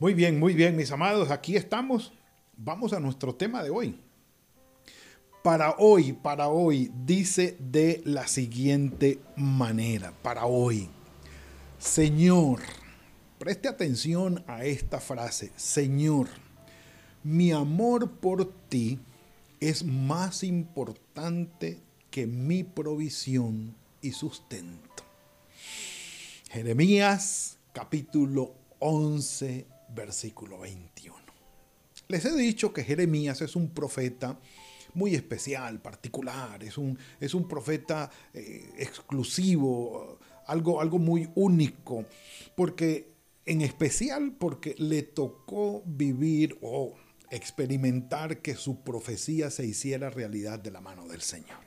Muy bien, muy bien, mis amados, aquí estamos. Vamos a nuestro tema de hoy. Para hoy, para hoy, dice de la siguiente manera, para hoy. Señor, preste atención a esta frase. Señor, mi amor por ti es más importante que mi provisión y sustento. Jeremías capítulo 11 versículo 21. Les he dicho que Jeremías es un profeta muy especial, particular, es un, es un profeta eh, exclusivo, algo, algo muy único, porque en especial porque le tocó vivir o experimentar que su profecía se hiciera realidad de la mano del Señor.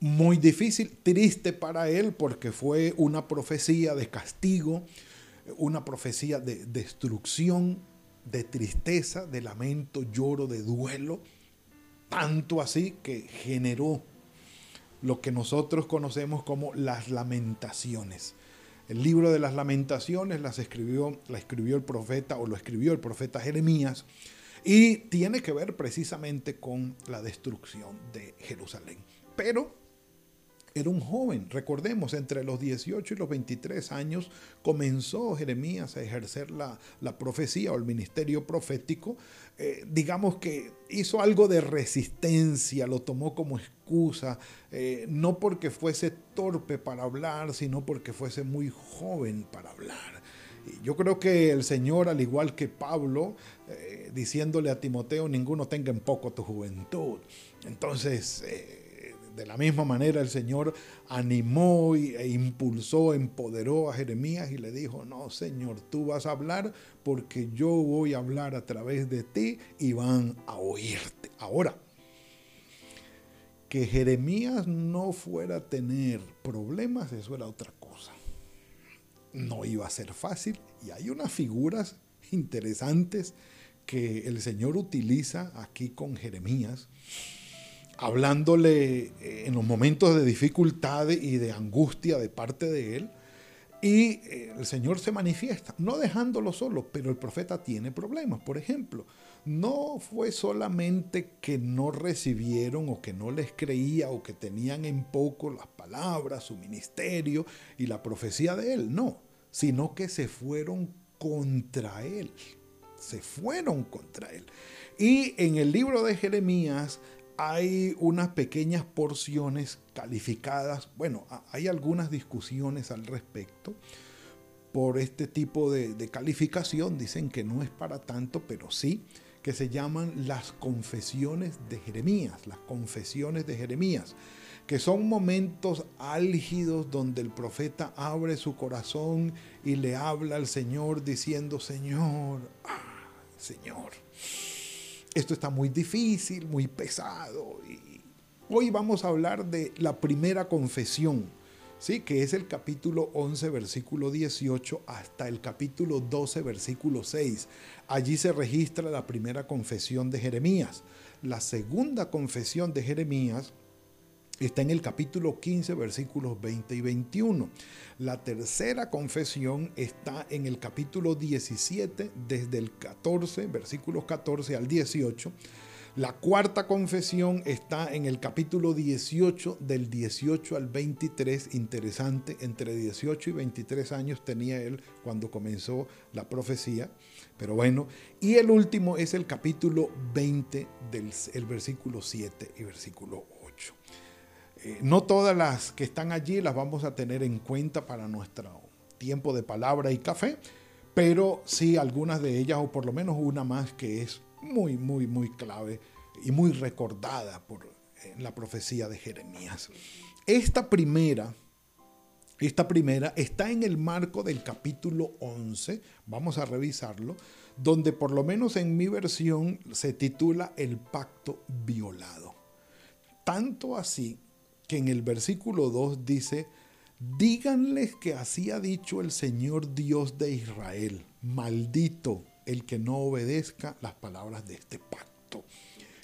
Muy difícil, triste para él porque fue una profecía de castigo, una profecía de destrucción, de tristeza, de lamento, lloro, de duelo, tanto así que generó lo que nosotros conocemos como las lamentaciones. El libro de las lamentaciones las escribió, escribió el profeta o lo escribió el profeta Jeremías y tiene que ver precisamente con la destrucción de Jerusalén. Pero era un joven, recordemos, entre los 18 y los 23 años comenzó Jeremías a ejercer la, profecía o el ministerio profético. Eh, digamos que hizo algo de resistencia, lo tomó como excusa, eh, no porque fuese torpe para hablar, sino porque fuese muy joven para hablar. Yo creo que el Señor, al igual que Pablo, eh, diciéndole a Timoteo, ninguno tenga en poco tu juventud. Entonces, de la misma manera el Señor animó e impulsó, empoderó a Jeremías y le dijo, no Señor, tú vas a hablar porque yo voy a hablar a través de ti y van a oírte. Ahora, que Jeremías no fuera a tener problemas, eso era otra cosa. No iba a ser fácil y hay unas figuras interesantes que el Señor utiliza aquí con Jeremías hablándole eh, en los momentos de dificultad y de angustia de parte de él. Y eh, el Señor se manifiesta, no dejándolo solo, pero el profeta tiene problemas. Por ejemplo, no fue solamente que no recibieron o que no les creía o que tenían en poco las palabras, su ministerio y la profecía de él, no, sino que se fueron contra él, se fueron contra él. Y en el libro de Jeremías hay unas pequeñas porciones calificadas, bueno, hay algunas discusiones al respecto por este tipo de, calificación, dicen que no es para tanto, pero sí, que se llaman las confesiones de Jeremías, las confesiones de Jeremías, que son momentos álgidos donde el profeta abre su corazón y le habla al Señor diciendo, Señor, ah, Señor esto está muy difícil, muy pesado. Hoy vamos a hablar de la primera confesión, ¿sí? que es el capítulo 11, versículo 18, hasta el capítulo 12, versículo 6. Allí se registra la primera confesión de Jeremías. La segunda confesión de Jeremías está en el capítulo 15, versículos 20 y 21. La tercera confesión está en el capítulo 17, desde el 14, versículos 14 al 18. La cuarta confesión está en el capítulo 18, del 18 al 23. Interesante, entre 18 y 23 años tenía él cuando comenzó la profecía. Pero bueno, y el último es el capítulo 20, del el versículo 7 y versículo 8. Eh, no todas las que están allí las vamos a tener en cuenta para nuestro tiempo de palabra y café, pero sí algunas de ellas, o por lo menos una más que es muy, muy, muy clave y muy recordada por la profecía de Jeremías. Esta primera, Esta primera está en el marco del capítulo 11, vamos a revisarlo, donde por lo menos en mi versión se titula El pacto violado. Tanto así que en el versículo 2 dice, díganles que así ha dicho el Señor Dios de Israel, maldito el que no obedezca las palabras de este pacto.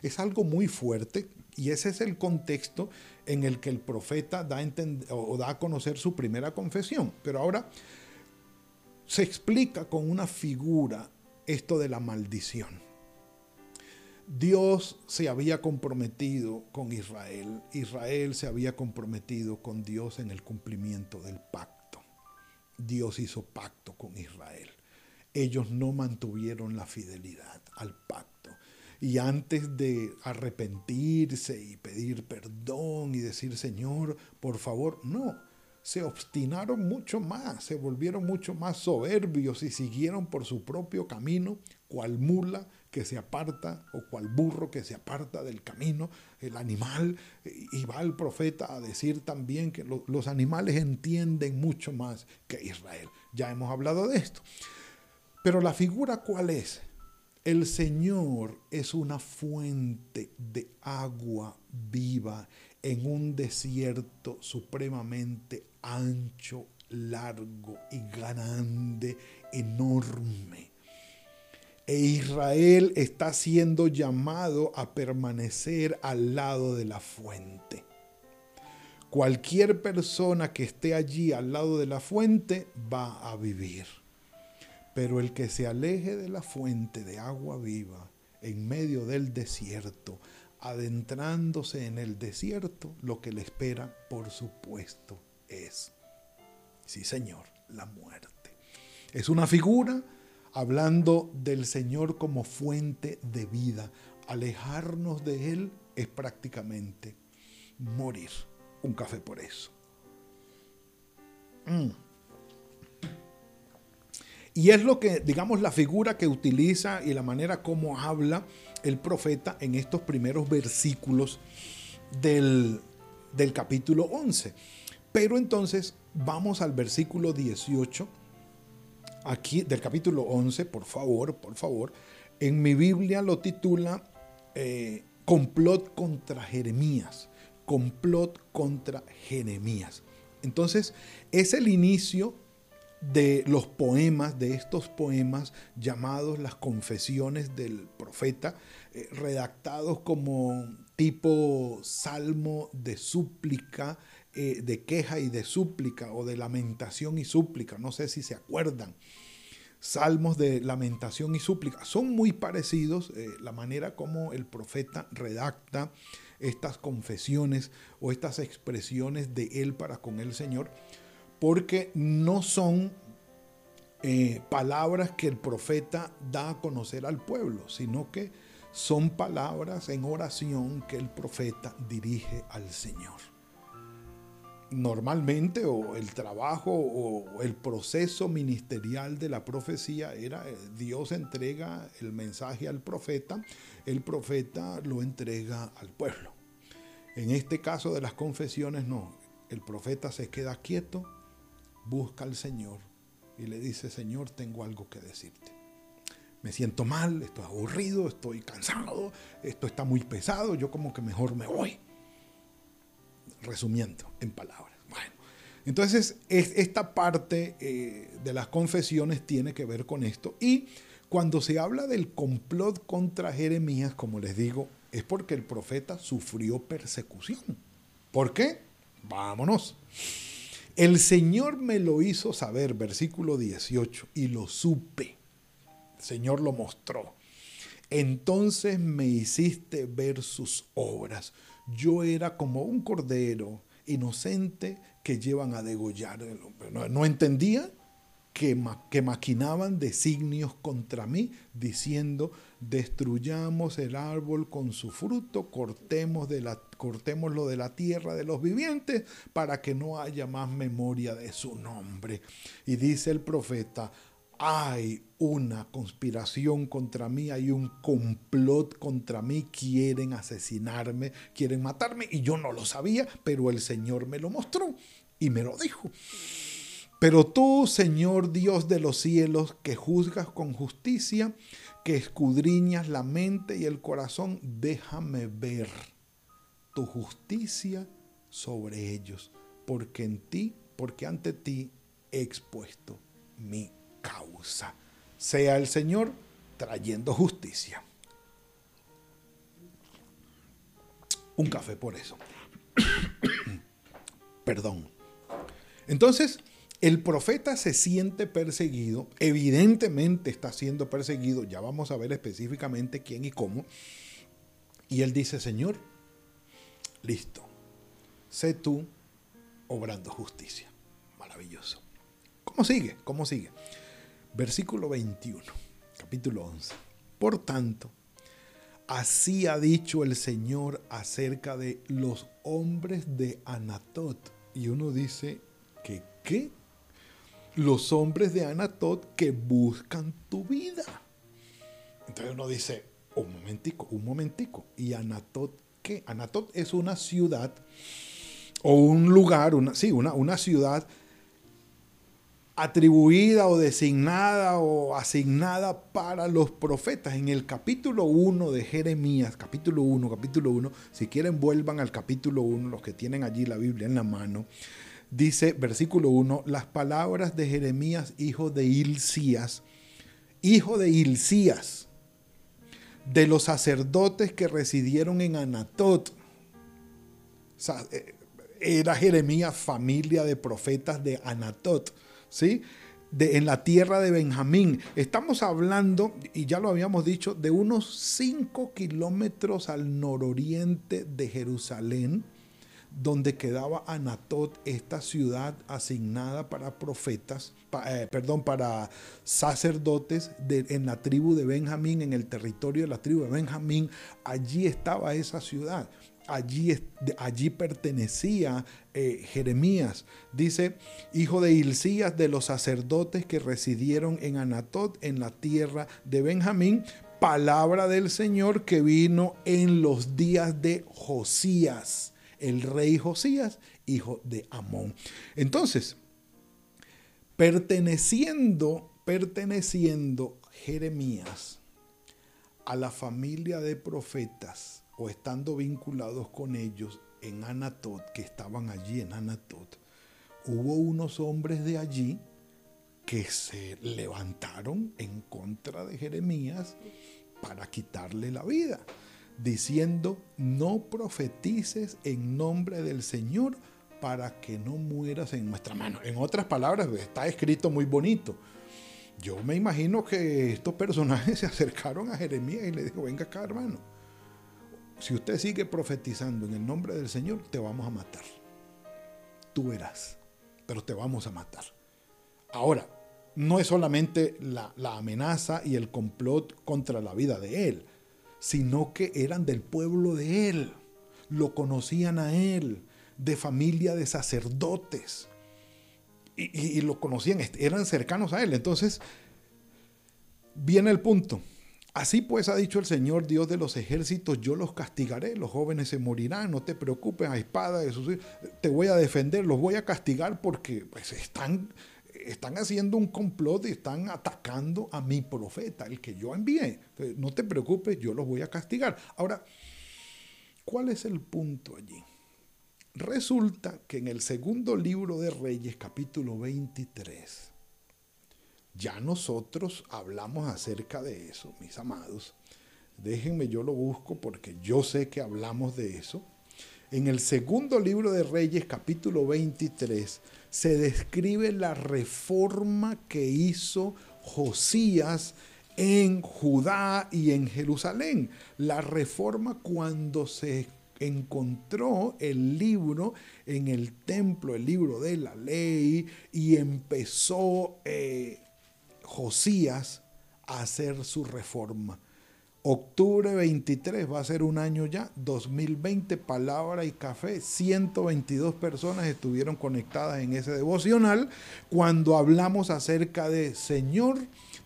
Es algo muy fuerte y ese es el contexto en el que el profeta da a, o da a conocer su primera confesión. Pero ahora se explica con una figura esto de la maldición. Dios se había comprometido con Israel, Israel se había comprometido con Dios en el cumplimiento del pacto. Dios hizo pacto con Israel. Ellos no mantuvieron la fidelidad al pacto. Y antes de arrepentirse y pedir perdón y decir, Señor, por favor, no, se obstinaron mucho más, se volvieron mucho más soberbios y siguieron por su propio camino, cual mula que se aparta o cual burro que se aparta del camino, el animal, y va el profeta a decir también que los animales entienden mucho más que Israel. Ya hemos hablado de esto. Pero la figura cuál es? El Señor es una fuente de agua viva en un desierto supremamente ancho, largo y grande, enorme. E Israel está siendo llamado a permanecer al lado de la fuente. Cualquier persona que esté allí al lado de la fuente va a vivir. Pero el que se aleje de la fuente de agua viva en medio del desierto, adentrándose en el desierto, lo que le espera, por supuesto, es, sí Señor, la muerte. Es una figura hablando del Señor como fuente de vida. Alejarnos de Él es prácticamente morir. Un café por eso. Mm. Y es lo que, digamos, la figura que utiliza y la manera como habla el profeta en estos primeros versículos del, del capítulo 11. Pero entonces vamos al versículo 18, aquí del capítulo 11, por favor, por favor. En mi Biblia lo titula eh, Complot contra Jeremías. Complot contra Jeremías. Entonces, es el inicio de los poemas, de estos poemas llamados las confesiones del profeta, eh, redactados como tipo salmo de súplica, eh, de queja y de súplica o de lamentación y súplica, no sé si se acuerdan. Salmos de lamentación y súplica. Son muy parecidos eh, la manera como el profeta redacta estas confesiones o estas expresiones de él para con el Señor, porque no son eh, palabras que el profeta da a conocer al pueblo, sino que son palabras en oración que el profeta dirige al Señor normalmente o el trabajo o el proceso ministerial de la profecía era eh, Dios entrega el mensaje al profeta, el profeta lo entrega al pueblo. En este caso de las confesiones no, el profeta se queda quieto, busca al Señor y le dice, Señor, tengo algo que decirte. Me siento mal, estoy aburrido, estoy cansado, esto está muy pesado, yo como que mejor me voy resumiendo en palabras. Bueno, entonces esta parte eh, de las confesiones tiene que ver con esto. Y cuando se habla del complot contra Jeremías, como les digo, es porque el profeta sufrió persecución. ¿Por qué? Vámonos. El Señor me lo hizo saber, versículo 18, y lo supe. El Señor lo mostró. Entonces me hiciste ver sus obras yo era como un cordero inocente que llevan a degollar. No, no entendía que, maquinaban designios contra mí, diciendo, destruyamos el árbol con su fruto, cortemos de la, cortémoslo de la tierra de los vivientes, para que no haya más memoria de su nombre. Y dice el profeta, hay una conspiración contra mí, hay un complot contra mí, quieren asesinarme, quieren matarme y yo no lo sabía, pero el Señor me lo mostró. Y me lo dijo. Pero tú, Señor Dios de los cielos, que juzgas con justicia, que escudriñas la mente y el corazón, déjame ver tu justicia sobre ellos, porque en ti, porque ante ti he expuesto mi causa. Sea el Señor trayendo justicia. Un café por eso. Perdón. Entonces, el profeta se siente perseguido, evidentemente está siendo perseguido, ya vamos a ver específicamente quién y cómo. Y él dice, Señor, listo, sé tú obrando justicia. Maravilloso. ¿Cómo sigue? ¿Cómo sigue? Versículo 21, capítulo 11. Por tanto, así ha dicho el Señor acerca de los hombres de Anatot. Y uno dice que, ¿qué? Los hombres de Anatot que buscan tu vida. Entonces uno dice, un momentico, un momentico. ¿Y Anatot qué? Anatot es una ciudad o un lugar, una, sí, una, una ciudad atribuida o designada o asignada para los profetas. En el capítulo 1 de Jeremías, capítulo 1, capítulo 1, si quieren vuelvan al capítulo 1, los que tienen allí la Biblia en la mano, dice versículo 1, las palabras de Jeremías, hijo de Hilcías, hijo de Hilcías, de los sacerdotes que residieron en Anatot. Eh, era Jeremías familia de profetas de Anatot ¿sí? De, en la tierra de Benjamín. Estamos hablando, y ya lo habíamos dicho, de unos 5 kilómetros al nororiente de Jerusalén, donde quedaba Anatot, esta ciudad asignada para profetas, eh, perdón, para sacerdotes en la tribu de Benjamín, en el territorio de la tribu de Benjamín. Allí estaba esa ciudad allí, allí pertenecía eh, Jeremías. Dice, hijo de Hilcías de los sacerdotes que residieron en Anatot, en la tierra de Benjamín, palabra del Señor que vino en los días de Josías, el rey Josías, hijo de Amón. Entonces, perteneciendo, perteneciendo Jeremías a la familia de profetas, o estando vinculados con ellos en Anatot, que estaban allí en Anatot, hubo unos hombres de allí que se levantaron en contra de Jeremías para quitarle la vida, diciendo, no profetices en nombre del Señor para que no mueras en nuestra mano. En otras palabras, está escrito muy bonito. Yo me imagino que estos personajes se acercaron a Jeremías y le dijo, venga acá hermano si usted sigue profetizando en el nombre del Señor, te vamos a matar. Tú verás, pero te vamos a matar. Ahora, no es solamente la, amenaza y el complot contra la vida de él, sino que eran del pueblo de él, lo conocían a él, de familia de sacerdotes, y, y lo conocían, eran cercanos a él. Entonces, viene el punto. Así pues ha dicho el Señor Dios de los ejércitos, yo los castigaré, los jóvenes se morirán, no te preocupes, a espada de sus te voy a defender, los voy a castigar porque pues, están, están haciendo un complot y están atacando a mi profeta, el que yo envié. no te preocupes, yo los voy a castigar. Ahora, ¿cuál es el punto allí? Resulta que en el segundo libro de Reyes, capítulo 23, ya nosotros hablamos acerca de eso, mis amados. Déjenme, yo lo busco porque yo sé que hablamos de eso. En el segundo libro de Reyes, capítulo 23, se describe la reforma que hizo Josías en Judá y en Jerusalén. La reforma cuando se encontró el libro en el templo, el libro de la ley, y empezó eh, Josías a hacer su reforma. Octubre 23 va a ser un año ya, 2020, palabra y café, 122 personas estuvieron conectadas en ese devocional cuando hablamos acerca de Señor,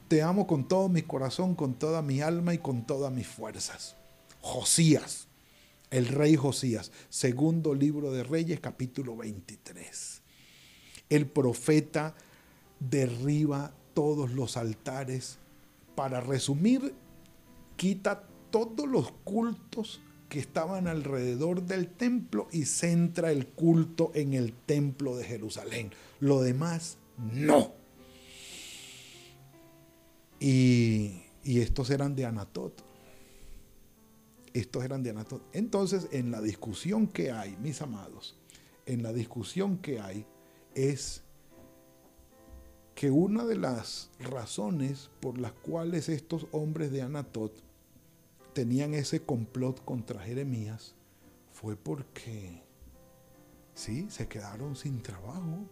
te amo con todo mi corazón, con toda mi alma y con todas mis fuerzas. Josías, el rey Josías, segundo libro de Reyes, capítulo 23. el profeta derriba todos los altares. Para resumir, quita todos los cultos que estaban alrededor del templo y centra el culto en el templo de Jerusalén. Lo demás, no. Y, estos eran de Anatot. Estos eran de Anatot. Entonces, en la discusión que hay, mis amados, en la discusión que hay es que una de las razones por las cuales estos hombres de Anatot tenían ese complot contra Jeremías fue porque, sí, se quedaron sin trabajo,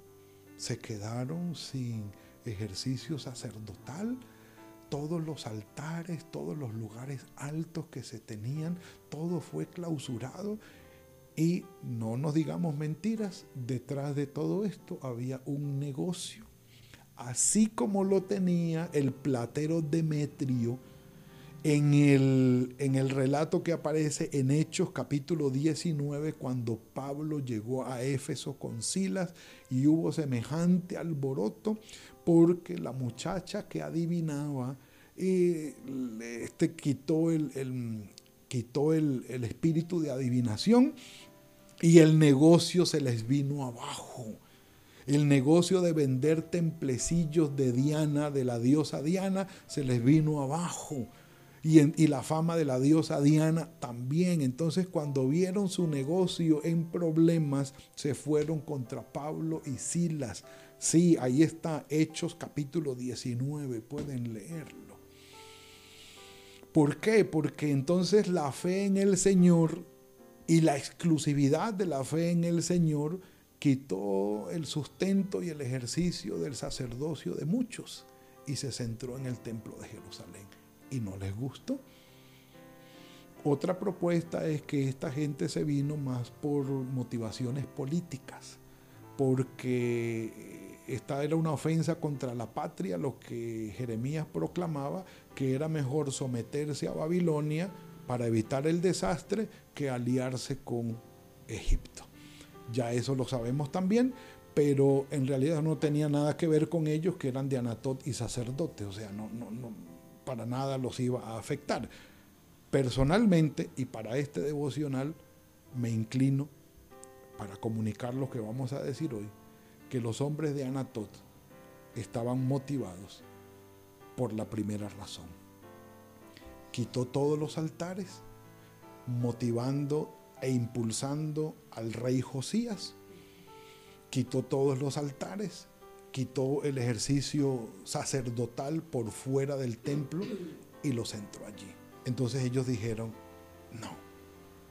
se quedaron sin ejercicio sacerdotal, todos los altares, todos los lugares altos que se tenían, todo fue clausurado y no nos digamos mentiras, detrás de todo esto había un negocio. Así como lo tenía el platero Demetrio, en el, en el relato que aparece en Hechos capítulo 19, cuando Pablo llegó a Éfeso con Silas y hubo semejante alboroto, porque la muchacha que adivinaba eh, este, quitó, el, quitó el, el espíritu de adivinación y el negocio se les vino abajo. El negocio de vender templecillos de Diana, de la diosa Diana, se les vino abajo y, la fama de la diosa Diana también. Entonces cuando vieron su negocio en problemas, se fueron contra Pablo y Silas. Sí, ahí está Hechos capítulo 19, pueden leerlo. ¿Por qué? Porque entonces la fe en el Señor y la exclusividad de la fe en el Señor quitó el sustento y el ejercicio del sacerdocio de muchos y se centró en el templo de Jerusalén y no les gustó. Otra propuesta es que esta gente se vino más por motivaciones políticas, porque esta era una ofensa contra la patria, lo que Jeremías proclamaba, que era mejor someterse a Babilonia para evitar el desastre que aliarse con Egipto. Ya eso lo sabemos también, pero en realidad no tenía nada que ver con ellos, que eran de Anatot y sacerdotes, o sea, no, no, no, para nada los iba a afectar. Personalmente y para este devocional me inclino para comunicar lo que vamos a decir hoy, que los hombres de Anatot estaban motivados por la primera razón. Quitó todos los altares, motivando e impulsando al rey Josías. Quitó todos los altares, quitó el ejercicio sacerdotal por fuera del templo y lo centró allí. Entonces ellos dijeron, no,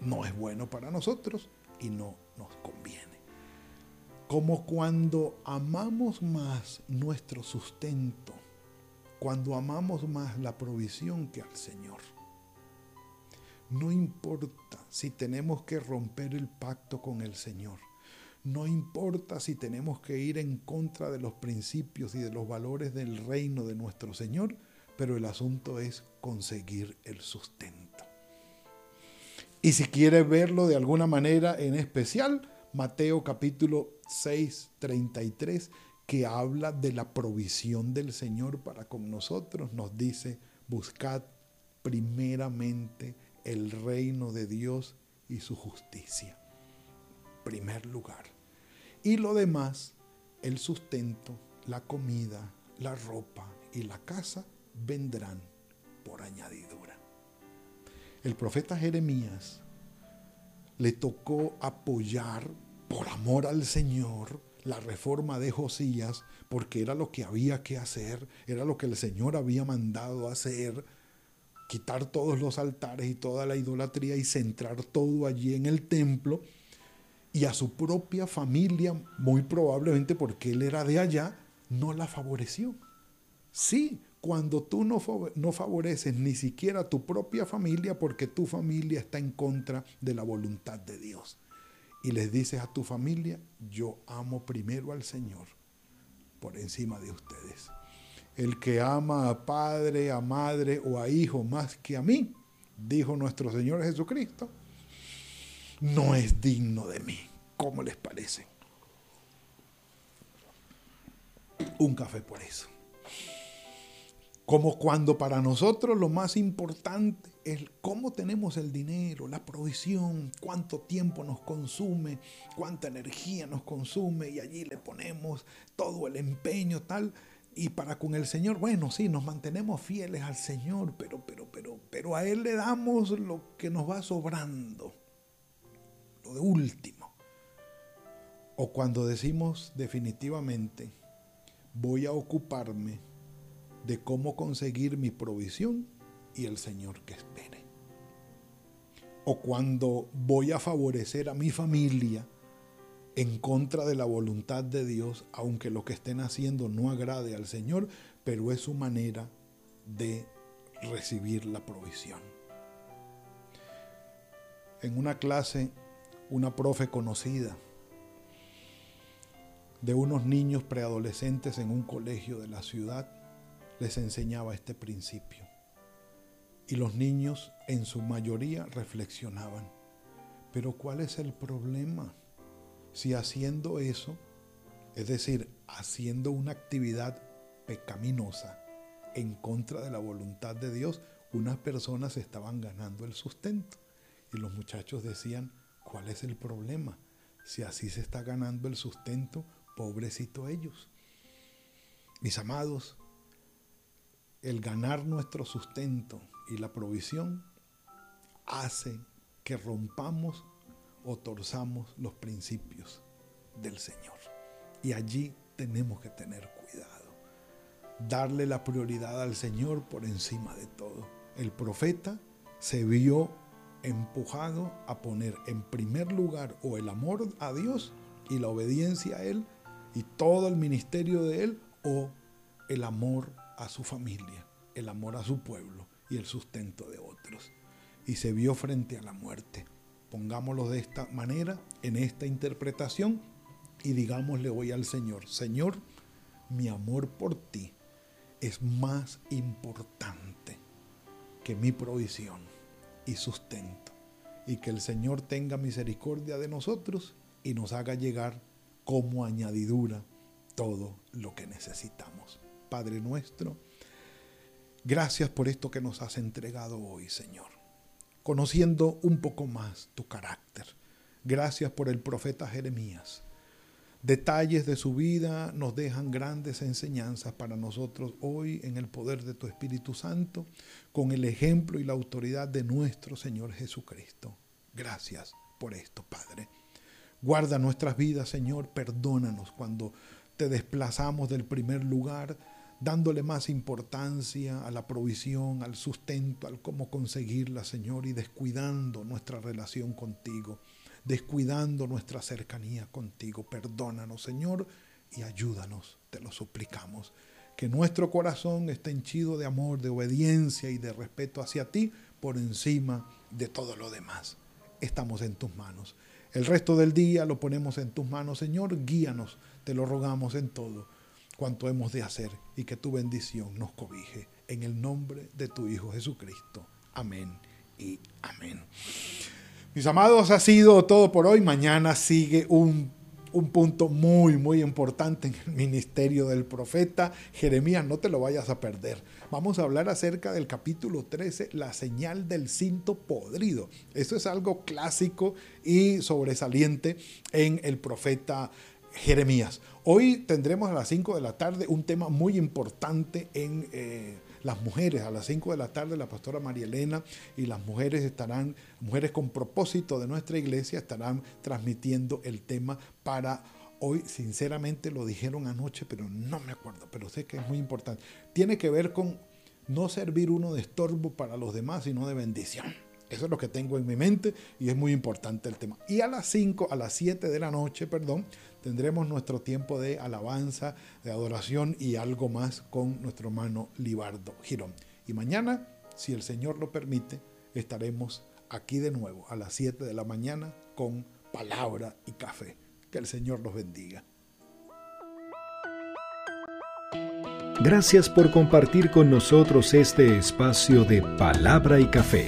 no es bueno para nosotros y no nos conviene. Como cuando amamos más nuestro sustento, cuando amamos más la provisión que al Señor. No importa si tenemos que romper el pacto con el Señor. No importa si tenemos que ir en contra de los principios y de los valores del reino de nuestro Señor, pero el asunto es conseguir el sustento. Y si quiere verlo de alguna manera en especial, Mateo capítulo 6, 33, que habla de la provisión del Señor para con nosotros, nos dice, buscad primeramente el reino de Dios y su justicia primer lugar. Y lo demás, el sustento, la comida, la ropa y la casa vendrán por añadidura. El profeta Jeremías le tocó apoyar por amor al Señor la reforma de Josías, porque era lo que había que hacer, era lo que el Señor había mandado hacer, quitar todos los altares y toda la idolatría y centrar todo allí en el templo y a su propia familia, muy probablemente porque él era de allá, no la favoreció. Sí, cuando tú no, no favoreces ni siquiera a tu propia familia porque tu familia está en contra de la voluntad de Dios. Y les dices a tu familia, yo amo primero al Señor por encima de ustedes. El que ama a padre, a madre o a hijo más que a mí, dijo nuestro Señor Jesucristo, no es digno de mí. ¿Cómo les parece? un café por eso. Como cuando para nosotros lo más importante es cómo tenemos el dinero, la provisión, cuánto tiempo nos consume, cuánta energía nos consume y allí le ponemos todo el empeño tal. Y para con el Señor, bueno, sí, nos mantenemos fieles al Señor, pero, pero, pero, pero a Él le damos lo que nos va sobrando, lo de último. O cuando decimos definitivamente, voy a ocuparme de cómo conseguir mi provisión y el Señor que espere. O cuando voy a favorecer a mi familia en contra de la voluntad de Dios, aunque lo que estén haciendo no agrade al Señor, pero es su manera de recibir la provisión. En una clase, una profe conocida de unos niños preadolescentes en un colegio de la ciudad les enseñaba este principio. Y los niños en su mayoría reflexionaban, pero ¿cuál es el problema? Si haciendo eso, es decir, haciendo una actividad pecaminosa en contra de la voluntad de Dios, unas personas estaban ganando el sustento. Y los muchachos decían, ¿cuál es el problema? Si así se está ganando el sustento, pobrecito ellos. Mis amados, el ganar nuestro sustento y la provisión hace que rompamos o torzamos los principios del Señor. Y allí tenemos que tener cuidado. Darle la prioridad al Señor por encima de todo. El profeta se vio empujado a poner en primer lugar o el amor a Dios y la obediencia a Él y todo el ministerio de Él o el amor a su familia, el amor a su pueblo y el sustento de otros. Y se vio frente a la muerte. Pongámoslo de esta manera, en esta interpretación, y digámosle hoy al Señor, Señor, mi amor por ti es más importante que mi provisión y sustento. Y que el Señor tenga misericordia de nosotros y nos haga llegar como añadidura todo lo que necesitamos. Padre nuestro, gracias por esto que nos has entregado hoy, Señor, conociendo un poco más tu carácter. Gracias por el profeta Jeremías. Detalles de su vida nos dejan grandes enseñanzas para nosotros hoy en el poder de tu Espíritu Santo, con el ejemplo y la autoridad de nuestro Señor Jesucristo. Gracias por esto, Padre. Guarda nuestras vidas, Señor, perdónanos cuando te desplazamos del primer lugar dándole más importancia a la provisión, al sustento, al cómo conseguirla, Señor, y descuidando nuestra relación contigo, descuidando nuestra cercanía contigo. Perdónanos, Señor, y ayúdanos, te lo suplicamos. Que nuestro corazón esté henchido de amor, de obediencia y de respeto hacia ti por encima de todo lo demás. Estamos en tus manos. El resto del día lo ponemos en tus manos, Señor. Guíanos, te lo rogamos en todo cuanto hemos de hacer y que tu bendición nos cobije. En el nombre de tu Hijo Jesucristo. Amén y amén. Mis amados, ha sido todo por hoy. Mañana sigue un, un, punto muy, muy importante en el ministerio del profeta Jeremías. No te lo vayas a perder. Vamos a hablar acerca del capítulo 13, la señal del cinto podrido. Esto es algo clásico y sobresaliente en el profeta Jeremías. Hoy tendremos a las 5 de la tarde un tema muy importante en eh, las mujeres. A las 5 de la tarde la pastora María Elena y las mujeres estarán, mujeres con propósito de nuestra iglesia, estarán transmitiendo el tema para hoy. Sinceramente lo dijeron anoche, pero no me acuerdo, pero sé que es muy importante. Tiene que ver con no servir uno de estorbo para los demás, sino de bendición. Eso es lo que tengo en mi mente y es muy importante el tema. Y a las 5, a las 7 de la noche, perdón, tendremos nuestro tiempo de alabanza, de adoración y algo más con nuestro hermano Libardo Girón. Y mañana, si el Señor lo permite, estaremos aquí de nuevo a las 7 de la mañana con palabra y café. Que el Señor los bendiga. Gracias por compartir con nosotros este espacio de palabra y café.